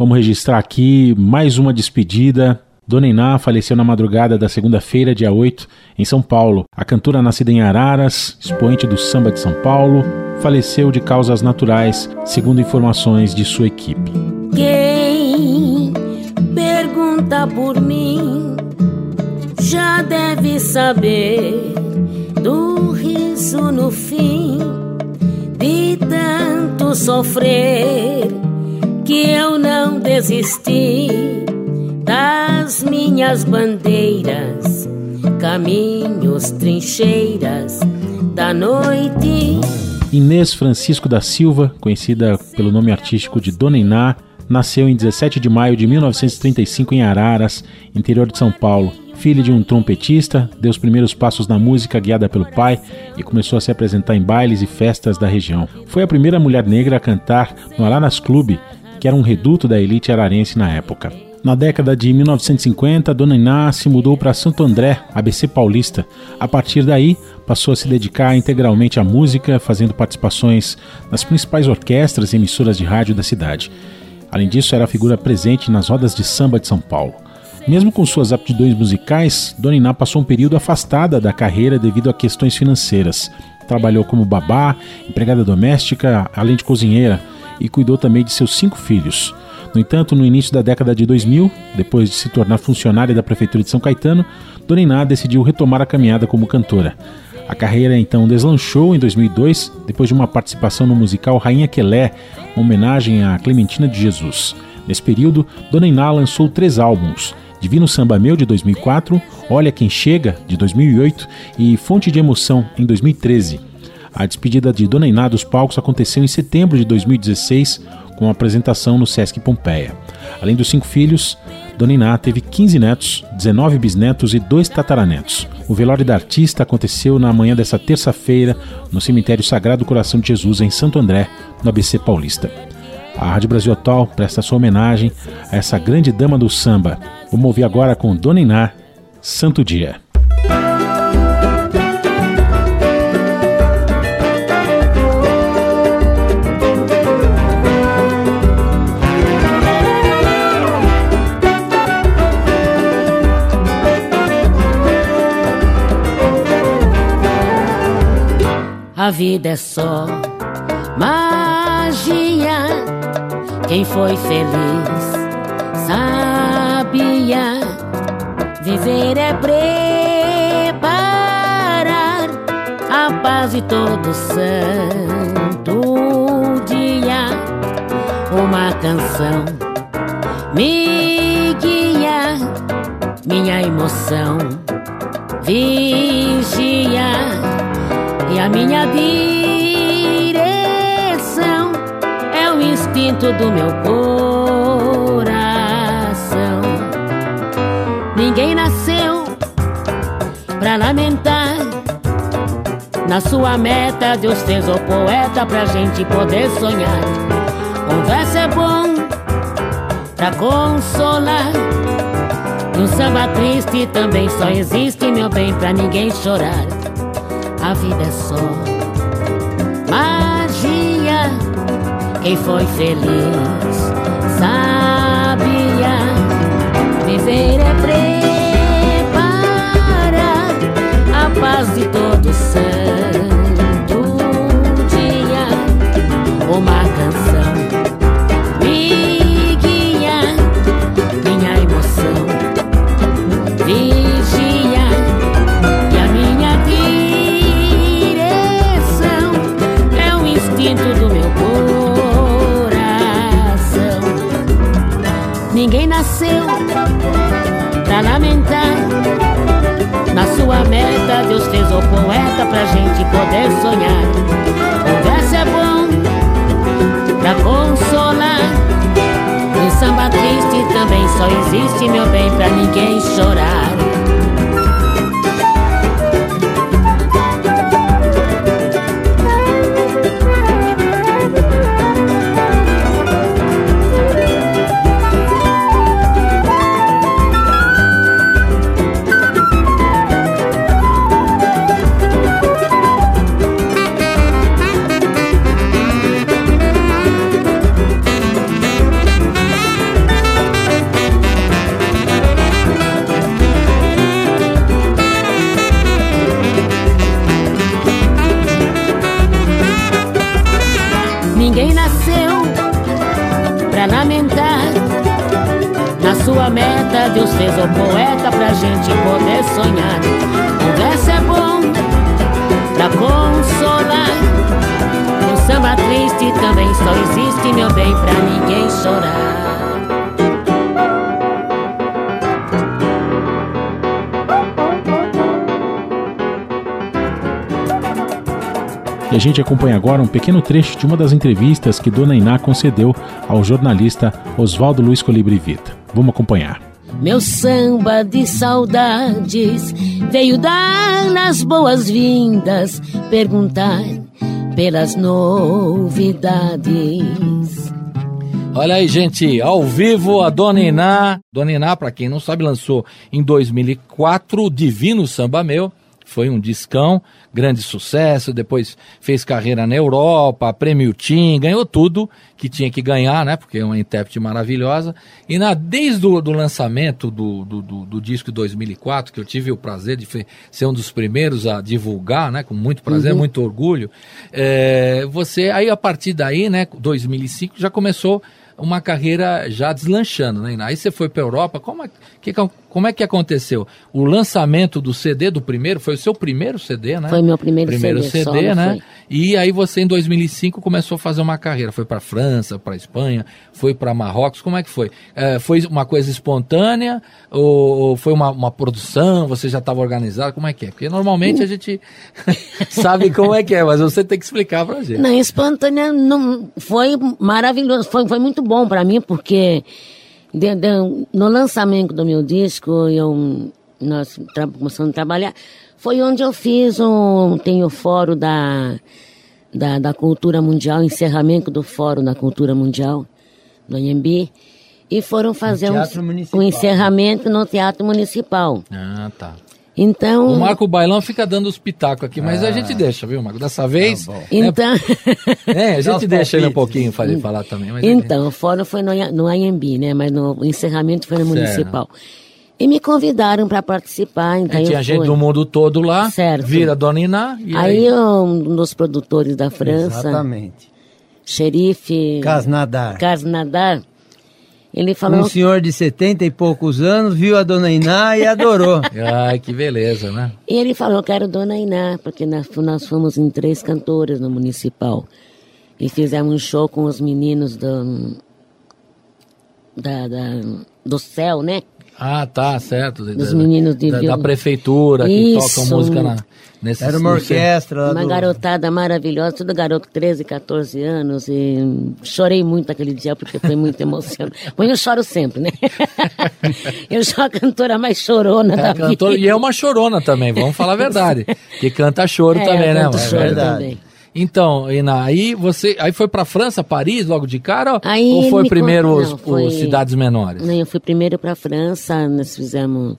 Vamos registrar aqui mais uma despedida. Dona Iná faleceu na madrugada da segunda-feira, dia 8, em São Paulo. A cantora nascida em Araras, expoente do samba de São Paulo, faleceu de causas naturais, segundo informações de sua equipe. Quem pergunta por mim já deve saber do riso no fim de tanto sofrer que eu não desisti das minhas bandeiras, caminhos, trincheiras da noite. Inês Francisco da Silva, conhecida pelo nome artístico de Dona Iná, nasceu em 17 de maio de 1935 em Araras, interior de São Paulo. Filha de um trompetista, deu os primeiros passos na música guiada pelo pai e começou a se apresentar em bailes e festas da região. Foi a primeira mulher negra a cantar no Araras Clube, que era um reduto da elite ararense na época. Na década de 1950, Dona Iná se mudou para Santo André, ABC Paulista. A partir daí, passou a se dedicar integralmente à música, fazendo participações nas principais orquestras e emissoras de rádio da cidade. Além disso, era figura presente nas rodas de samba de São Paulo. Mesmo com suas aptidões musicais, Dona Iná passou um período afastada da carreira devido a questões financeiras. Trabalhou como babá, empregada doméstica, além de cozinheira, e cuidou também de seus cinco filhos. No entanto, no início da década de 2000, depois de se tornar funcionária da Prefeitura de São Caetano, Dona Iná decidiu retomar a caminhada como cantora. A carreira então deslanchou em 2002, depois de uma participação no musical Rainha Quelé, uma homenagem a Clementina de Jesus. Nesse período, Dona Iná lançou três álbuns, Divino Samba Meu de 2004, Olha Quem Chega de 2008 e Fonte de Emoção em 2013. A despedida de Dona Iná dos palcos aconteceu em setembro de 2016, com a apresentação no Sesc Pompeia. Além dos cinco filhos, Dona Iná teve 15 netos, 19 bisnetos e dois tataranetos. O velório da artista aconteceu na manhã dessa terça-feira no cemitério Sagrado Coração de Jesus, em Santo André, no ABC Paulista. A Rádio Brasil Atual presta sua homenagem a essa grande dama do samba. Vamos ouvir agora com Dona Iná, Santo Dia. A vida é só magia. Quem foi feliz sabia. Viver é preparar a paz de todo santo dia. Uma canção me guia, minha emoção vigia a minha direção é o instinto do meu coração. Ninguém nasceu pra lamentar. Na sua meta, Deus fez o poeta pra gente poder sonhar. Verso é bom pra consolar. E um samba triste também só existe, meu bem, pra ninguém chorar a vida é só magia. Quem foi feliz sabia viver é preparar a paz de todo santo dia. Uma canção me guia, minha emoção. Poder sonhar. O verso é bom pra consolar. Um samba triste também só existe, meu bem, pra ninguém chorar. Gente acompanha agora um pequeno trecho de uma das entrevistas que Dona Iná concedeu ao jornalista Oswaldo Luiz Colibri Vita. Vamos acompanhar. Meu samba de saudades veio dar nas boas-vindas, perguntar pelas novidades. Olha aí, gente, ao vivo a Dona Iná. Dona Iná, para quem não sabe, lançou em 2004 o Divino Samba Meu foi um discão, grande sucesso, depois fez carreira na Europa, prêmio Tim, ganhou tudo que tinha que ganhar, né? Porque é uma intérprete maravilhosa. E na, desde o do lançamento do, do, do, do disco 2004, que eu tive o prazer de ser um dos primeiros a divulgar, né? Com muito prazer, uhum. muito orgulho. É, você, aí a partir daí, né? 2005, já começou uma carreira já deslanchando, né? Aí você foi para a Europa, como é, que, como é que aconteceu? O lançamento do CD do primeiro, foi o seu primeiro CD, né? Foi meu primeiro, primeiro CD, CD né? Foi. E aí você em 2005 começou a fazer uma carreira, foi para França, para Espanha, foi para Marrocos, como é que foi? É, foi uma coisa espontânea ou, foi uma, uma, produção, você já estava organizado, como é que é? Porque normalmente a gente sabe como é que é, mas você tem que explicar para gente. Não, espontânea não, foi maravilhoso, foi, foi muito bom para mim, porque de, de, no lançamento do meu disco, eu, nós começamos a trabalhar, foi onde eu fiz um, tem o fórum da, da, da cultura mundial, encerramento do fórum da cultura mundial, do IMB, e foram fazer um, um encerramento no Teatro Municipal. Ah, tá. Então. O Marco Bailão fica dando os pitacos aqui, mas ah. a gente deixa, viu, Marco? Dessa vez. Tá então. é, a gente deixa ele um pouquinho falar, falar também. então, o fórum foi no, no AMB, né? Mas no encerramento foi no certo. municipal. E me convidaram para participar. Então é, tinha gente do mundo todo lá. Certo. Vira Dona Iná. aí, aí um dos produtores da França. Exatamente. Xerife. Casnadar. Casnadar ele falou. Um senhor de setenta e poucos anos viu a dona Iná e adorou. Ai, que beleza, né? E ele falou: Quero dona Iná, porque nós, nós fomos em três cantoras no municipal. E fizemos um show com os meninos do, da, da do céu, né? Ah, tá, certo. Dos meninos de da, da prefeitura que tocam música na, nesse Era uma orquestra. Uma do... garotada maravilhosa, tudo garoto 13, 14 anos. E chorei muito aquele dia porque foi muito emocionante. Bom, eu choro sempre, né? eu sou a cantora mais chorona é, da cantora, vida. E é uma chorona também, vamos falar a verdade. que canta choro é, também, né? Choro é verdade. também. Então, Ina, aí você aí foi para França, Paris, logo de cara? Aí ou foi primeiro não, os, foi... os, cidades menores? Não, eu fui primeiro para França, nós fizemos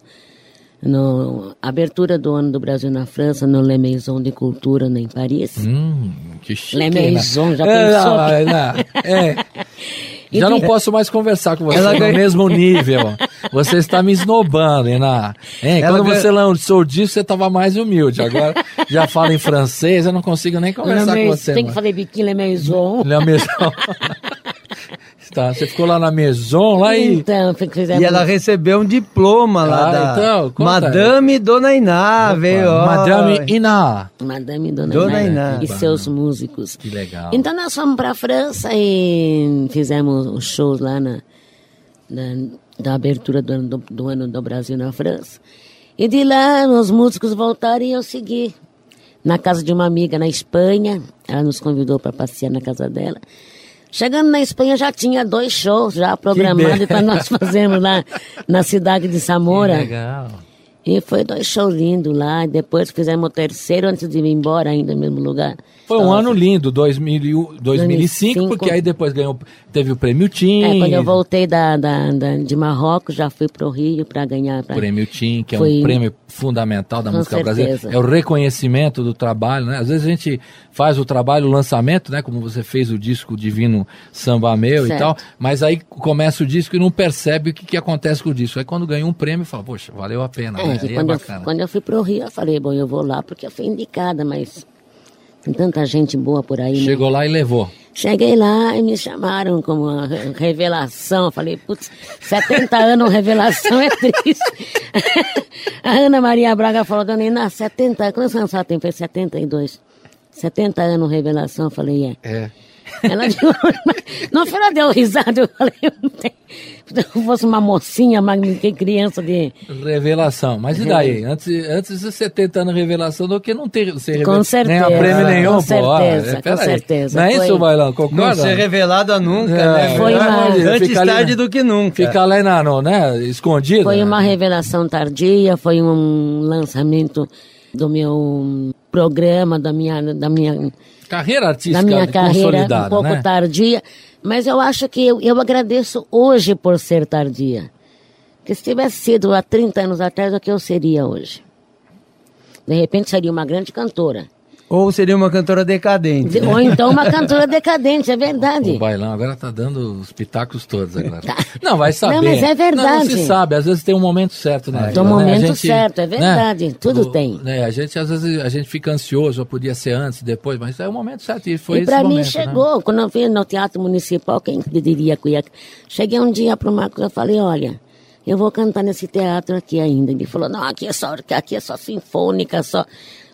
no abertura do ano do Brasil na França, no Le Maison de Cultura, em Paris. Hum, que chique. Le Maison, já é, pensou? Não, não, é. Já não posso mais conversar com você Ela no mesmo nível. Você está me esnobando, Iná. Hein? Quando ganha... você lançou disso, você estava mais humilde. Agora já fala em francês, eu não consigo nem conversar com você. Tem que fazer biquíni Le Maison. Le Maison. Tá, você ficou lá na Maison, lá e... Então, fizemos... E ela recebeu um diploma lá ah, da... Então, Madame Dona Iná, Opa, veio, ó. Madame Iná. Madame Dona, Dona Iná. E seus músicos. Que legal. Então nós fomos pra França e fizemos os shows lá na, na da abertura do ano do, do ano do Brasil na França. E de lá os músicos voltaram e eu segui na casa de uma amiga na Espanha. Ela nos convidou para passear na casa dela. Chegando na Espanha já tinha dois shows já programados para nós fazermos lá na cidade de Zamora. Que legal. E foi dois shows lindos lá. Depois fizemos o terceiro antes de ir embora ainda no mesmo lugar. Foi um ano lindo, 2000, 2005, 2005, porque aí depois ganhou, teve o prêmio TIM. É, quando eu voltei da, da, da de Marrocos, já fui para o Rio para ganhar. Pra... Prêmio TIM, que é um prêmio fundamental da Com música certeza. brasileira. É o reconhecimento do trabalho, né? Às vezes a gente faz o trabalho, o lançamento, né? Como você fez o disco Divino Samba Meu certo. e tal, mas aí começa o disco e não percebe o que, que acontece com o disco. Aí quando ganha um prêmio, fala, poxa, valeu a pena. É, né? quando, é eu, quando eu fui para o Rio, eu falei, bom, eu vou lá porque eu fui indicada, mas tem tanta gente boa por aí. Né? Chegou né? lá e levou. Cheguei lá e me chamaram como revelação. Falei, putz, 70 anos revelação é triste. a Ana Maria Braga falou, dona Iná, 70, quantos anos ela tem? Foi 72. 70 anos revelação. Falei, é. É. Ela não foi ela deu risada, eu falei, se eu fosse uma mocinha, mas que criança de. Revelação. Mas e daí? Antes, antes de 70 anos de revelação do que não ter ser Com certeza. Nem a prêmio nenhum, com certeza, é, com certeza. Não é isso, Bailão? Concorda? Não ser revelada nunca, é, né? Foi uma... Antes tarde do que nunca. Fica lá na, no, né? escondido. Foi uma revelação tardia, foi um lançamento do meu programa, da minha, da minha carreira artística da minha carreira um pouco né? tardia, mas eu acho que eu, eu agradeço hoje por ser tardia. Porque se tivesse sido há 30 anos atrás, o que eu seria hoje? De repente seria uma grande cantora. Ou seria uma cantora decadente. Ou então uma cantora decadente, é verdade. O, bailão agora tá dando os pitacos todos agora. Tá. Não, vai saber. Não, mas é verdade. Não, não, se sabe, às vezes tem um momento certo na vida. Tem um né? momento gente, certo, é verdade. Né? Tudo o, tem. Né? A gente, às vezes, a gente fica ansioso, podia ser antes, depois, mas é o momento certo. E foi e pra mim né? chegou, né? quando eu vim no Teatro Municipal, quem diria que ia... Cheguei um dia pro Marcos, eu falei, olha eu vou cantar nesse teatro aqui ainda. Ele falou, não, aqui é só, aqui é só sinfônica, só.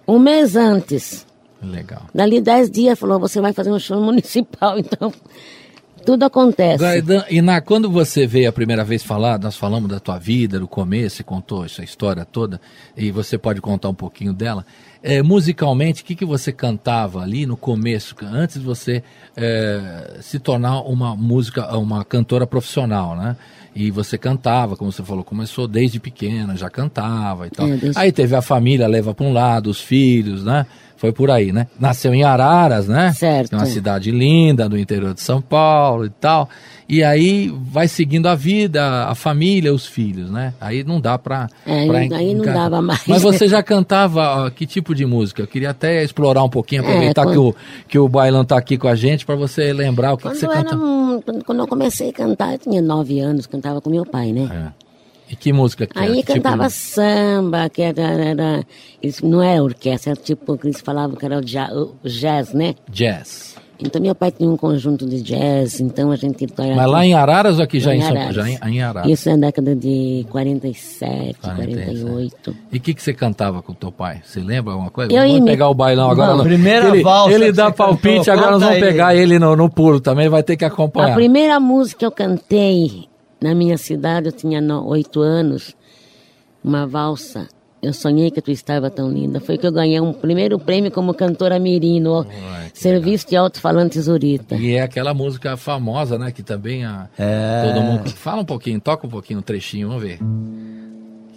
Um mês antes, Legal. Dali dez dias falou, você vai fazer um show municipal, então tudo acontece. e na, quando você veio a primeira vez falar, nós falamos da tua vida, do começo, você contou essa história toda, e você pode contar um pouquinho dela. É, musicalmente, o que, que você cantava ali no começo, antes de você é, se tornar uma música, uma cantora profissional, né? E você cantava, como você falou, começou desde pequena, já cantava e tal. É. Aí teve a família, leva para um lado, os filhos, né? Foi por aí, né? Nasceu em Araras, né? Certo. É uma cidade linda, do interior de São Paulo e tal. E aí vai seguindo a vida, a família, os filhos, né? Aí não dá pra... É, pra aí não dava mais. Mas você já cantava ó, que tipo de música? Eu queria até explorar um pouquinho, aproveitar é, quando... que, o, que o Bailão tá aqui com a gente, para você lembrar o que, que você cantava. Um, quando eu comecei a cantar, eu tinha nove anos, cantava com meu pai, né? É. E que música que Aí era? cantava tipo... samba, que era, era, não é orquestra, era tipo, que eles falavam que era o jazz, né? Jazz. Então meu pai tinha um conjunto de jazz, então a gente... Mas lá em Araras ou aqui já em, São Paulo? Já em, em Araras. Isso é na década de 47, 47. 48. E o que, que você cantava com o teu pai? Você lembra alguma coisa? Eu vamos pegar o bailão agora. Não, primeira ele, valsa Ele dá palpite, cantou, agora nós vamos pegar ele, ele no, no pulo também, vai ter que acompanhar. A primeira música que eu cantei na minha cidade, eu tinha oito anos, uma valsa. Eu sonhei que tu estava tão linda. Foi que eu ganhei um primeiro prêmio como cantora mirim no Serviço de Alto-Falante Zurita. E é aquela música famosa, né? Que também a, é... todo mundo... Fala um pouquinho, toca um pouquinho, um trechinho, vamos ver.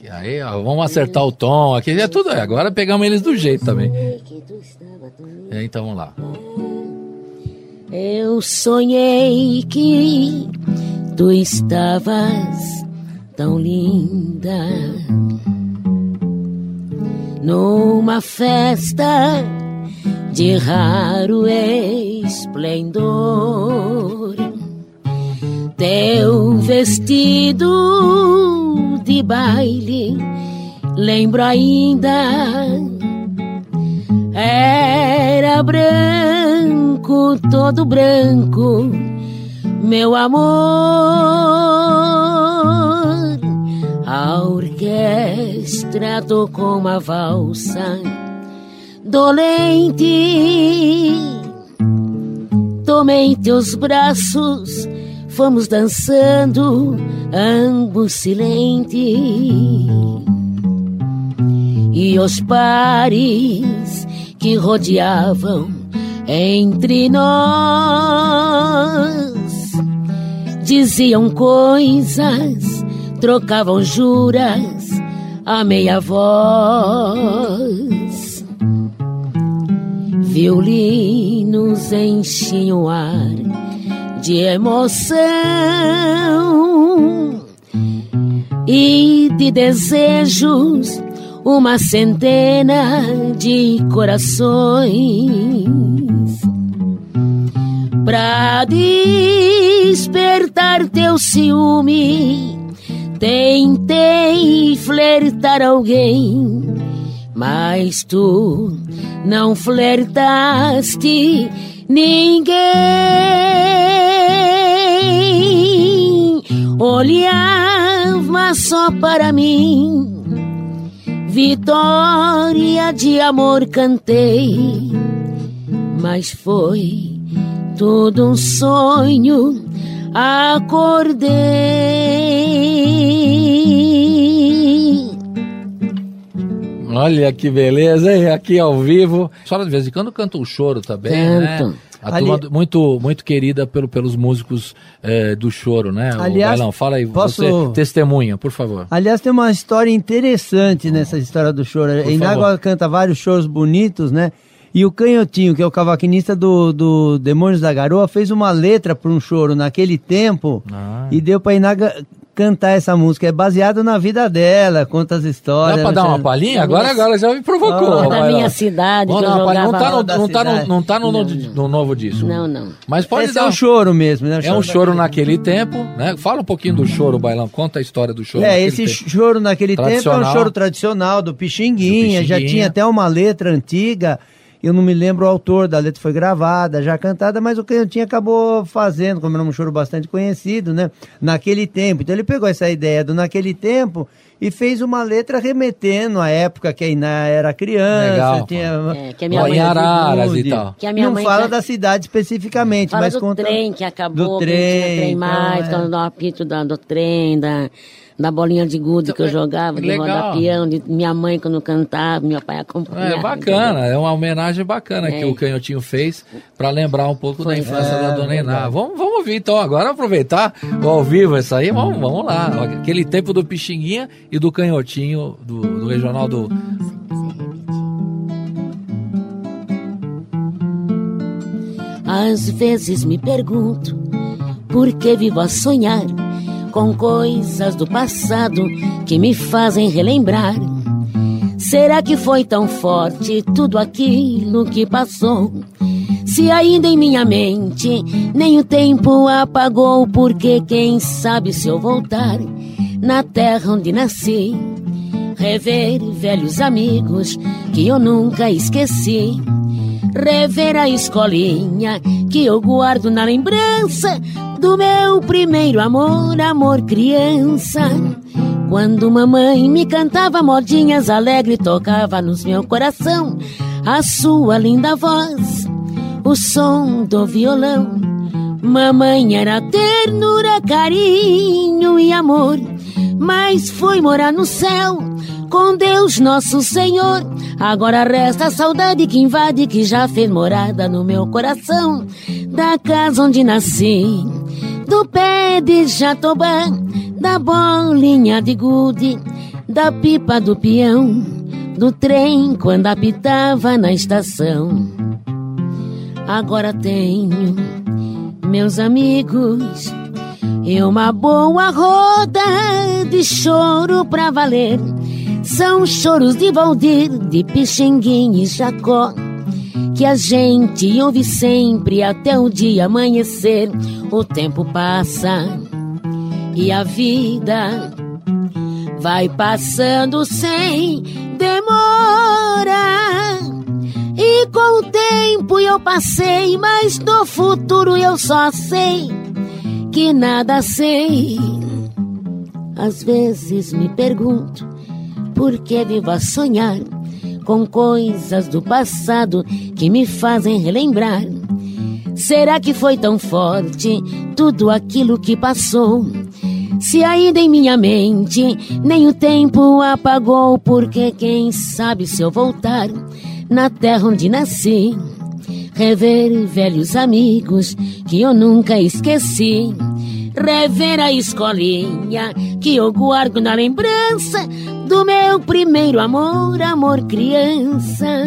E aí, ó, vamos acertar o tom. Aqui é tudo. Agora pegamos eles do jeito também. É, então vamos lá. Eu sonhei que tu estavas tão linda numa festa de raro esplendor. Teu vestido de baile, lembro ainda, era branco, todo branco meu amor. A orquestra tocou uma valsa dolente. Tomei teus braços, fomos dançando, ambos silentes. E os pares que rodeavam entre nós diziam coisas, trocavam juras a meia voz. Violinos enchiam o ar de emoção e de desejos, uma centena de corações pra despertar teu ciúme. Tentei flertar alguém, mas tu não flertaste Ninguém olhava só para mim. Vitória de amor cantei, mas foi tudo um sonho. Acordei. Olha que beleza, hein? Aqui ao vivo. A senhora de vez em quando canta o choro também, Canto. né? A Ali... turma muito, muito querida pelo, pelos músicos é, do choro, né? Aliás, Bailão, fala aí, posso... você testemunha, por favor. Aliás, tem uma história interessante nessa história do choro. Inágua canta vários choros bonitos, né? E o Canhotinho, que é o cavaquinista do, do Demônios da Garoa, fez uma letra para um choro naquele tempo ah. e deu para Inaga cantar essa música. É baseado na vida dela, conta as histórias. Dá pra dar uma palhinha? Agora, minha... agora já me provocou. Oh, da minha cidade. Não tá no, não tá no, não tá no, não, no, no novo disco. Não, não. Mas pode Esse dar... é um choro mesmo, né? é um choro naquele tempo, né? Fala um pouquinho do choro, Bailão. Conta a história do choro. É, esse tempo. choro naquele tempo é um choro tradicional do Pixinguinha, do Pixinguinha. Já tinha até uma letra antiga eu não me lembro o autor da letra, foi gravada, já cantada, mas o Canhotinho acabou fazendo, como era um choro bastante conhecido, né? Naquele tempo. Então ele pegou essa ideia do naquele tempo e fez uma letra remetendo à época que a Iná era criança. Legal. Tinha, é, que a minha mãe Araras e tal. Que a minha não mãe fala da cidade especificamente, fala mas do conta trem que acabou, do trem, que não tinha trem mais, então, é. quando dá o apito do, do trem, da da bolinha de gude que eu então, jogava, de rodar peão, de minha mãe quando cantava, meu pai acompanhava. É bacana, entendeu? é uma homenagem bacana é. que o Canhotinho fez para lembrar um pouco Foi. da infância é, da Dona Iná. Vamos, vamos ouvir então agora, aproveitar o ao vivo isso aí, vamos, vamos lá. Aquele tempo do Pixinguinha e do Canhotinho, do, do regional do... Às vezes me pergunto por que vivo a sonhar com coisas do passado que me fazem relembrar. Será que foi tão forte tudo aquilo que passou? Se ainda em minha mente nem o tempo apagou, porque quem sabe se eu voltar na terra onde nasci, rever velhos amigos que eu nunca esqueci rever a escolinha que eu guardo na lembrança do meu primeiro amor, amor criança. Quando mamãe me cantava modinhas alegre, tocava nos meu coração a sua linda voz, o som do violão. Mamãe era ternura, carinho e amor, mas foi morar no céu com Deus nosso Senhor. Agora resta a saudade que invade, que já fez morada no meu coração, da casa onde nasci, do pé de jatobá, da bolinha de gude, da pipa do peão, do trem quando apitava na estação. Agora tenho meus amigos e uma boa roda de choro pra valer são choros de Valdir, de Pixinguim e Jacó, que a gente ouve sempre até o dia amanhecer. O tempo passa e a vida vai passando sem demora. E com o tempo eu passei, mas do futuro eu só sei que nada sei. Às vezes me pergunto porque vivo a sonhar com coisas do passado que me fazem relembrar. Será que foi tão forte tudo aquilo que passou? Se ainda em minha mente nem o tempo apagou, porque quem sabe se eu voltar na terra onde nasci, rever velhos amigos que eu nunca esqueci, rever a escolinha que eu guardo na lembrança do meu primeiro amor, amor criança.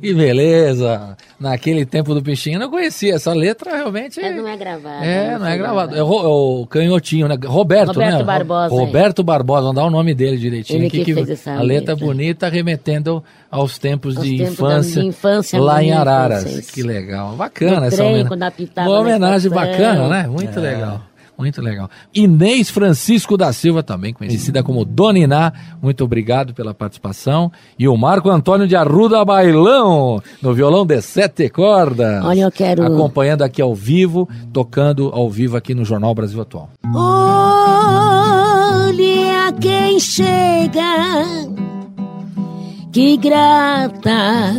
Que beleza! Naquele tempo do peixinho eu não conhecia essa letra, realmente. É, não é gravada. É, não, não é gravada. É o, o, canhotinho, né? Roberto, Roberto né? Barbosa. Roberto Barbosa, vamos dar o nome dele direitinho. Ele que, que fez essa a letra, letra bonita, remetendo aos tempos de tempos infância, de infância lá em Araras. Que legal. Bacana no essa trem, homenagem. Uma homenagem bacana, né? Muito é. legal. Muito legal. Inês Francisco da Silva, também conhecida como Dona Iná, muito obrigado pela participação. E o Marco Antônio de Arruda Bailão, no violão de sete cordas. Olha, eu quero. Acompanhando aqui ao vivo, tocando ao vivo aqui no Jornal Brasil Atual. Olha quem chega, que grata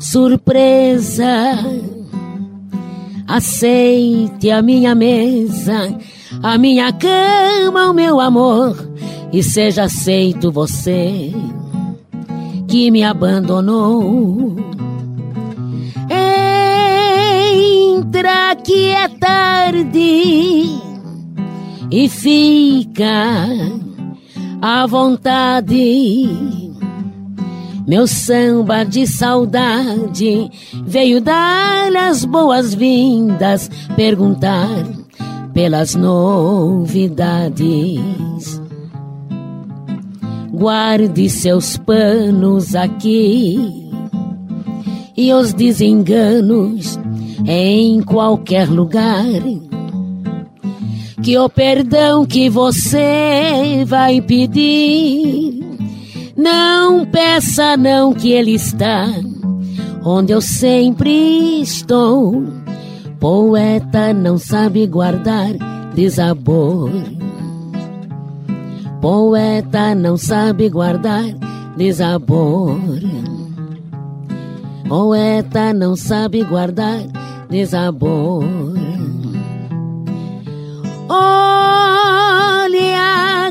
surpresa Aceite a minha mesa, a minha cama, o meu amor, e seja aceito você que me abandonou. Entra que é tarde e fica à vontade meu samba de saudade veio dar as boas-vindas, perguntar pelas novidades. Guarde seus panos aqui e os desenganos em qualquer lugar. Que o perdão que você vai pedir não peça não que ele está onde eu sempre estou. Poeta não sabe guardar desabor. Poeta não sabe guardar desabor. Poeta não sabe guardar desabor. Olha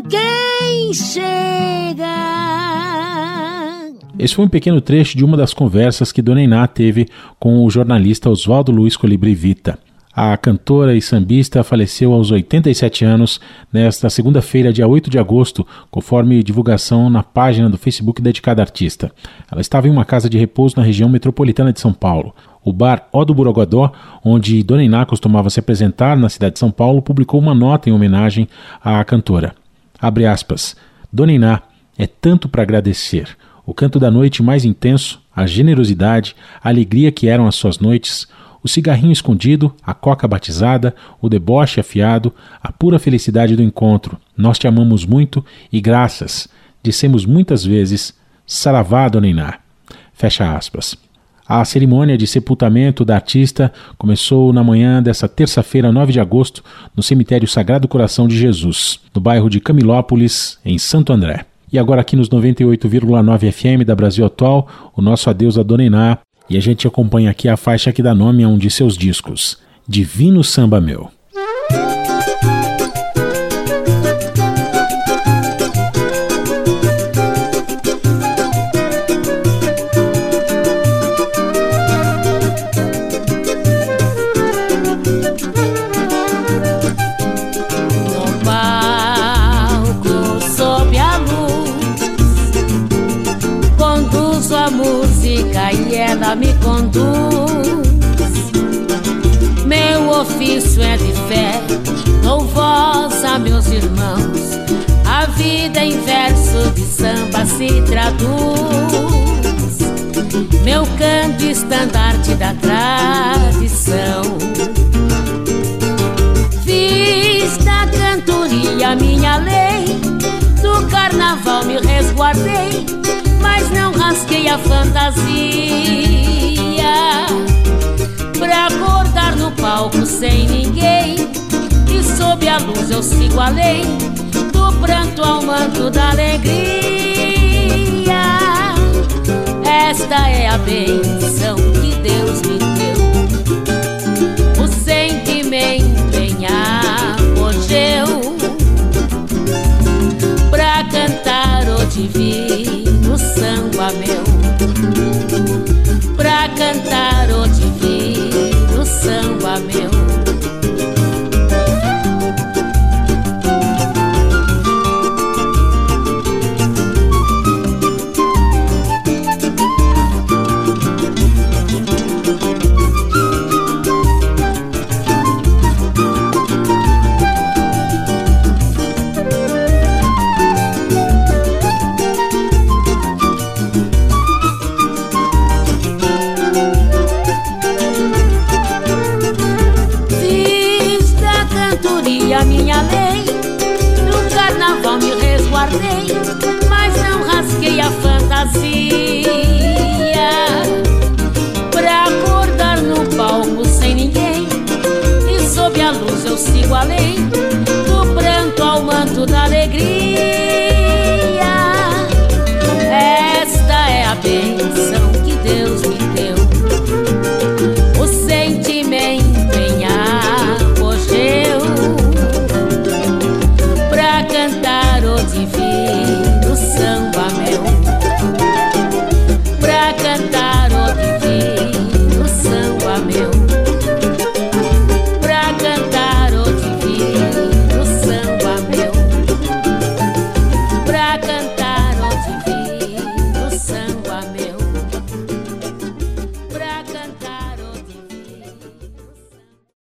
quem chega. Esse foi um pequeno trecho de uma das conversas que Dona Iná teve com o jornalista Oswaldo Luiz Colibri Vita. A cantora e sambista faleceu aos 87 anos nesta segunda-feira, dia 8 de agosto, conforme divulgação na página do Facebook dedicada à artista. Ela estava em uma casa de repouso na região metropolitana de São Paulo. O bar O do Borogodó, onde Dona Iná costumava se apresentar na cidade de São Paulo, publicou uma nota em homenagem à cantora. Abre aspas. Dona Iná, é tanto para agradecer o canto da noite mais intenso, a generosidade, a alegria que eram as suas noites, o cigarrinho escondido, a coca batizada, o deboche afiado, a pura felicidade do encontro. Nós te amamos muito e graças. Dissemos muitas vezes, Saravá, Dona Iná. Fecha aspas. A cerimônia de sepultamento da artista começou na manhã dessa terça-feira, 9 de agosto, no cemitério Sagrado Coração de Jesus, no bairro de Camilópolis, em Santo André. E agora aqui nos 98,9 FM da Brasil Atual, o nosso adeus a Dona Iná. E a gente acompanha aqui a faixa que dá nome a um de seus discos, Divino Samba Meu. Vida em verso de samba se traduz. Meu canto estandarte da tradição. Fiz da cantoria minha lei, do carnaval me resguardei mas não rasguei a fantasia. Pra acordar no palco sem ninguém, e sob a luz eu sigo além do pranto ao manto da alegria. Esta é a benção que Deus me deu, o sentimento em apogeu pra cantar o divino eu sigo além,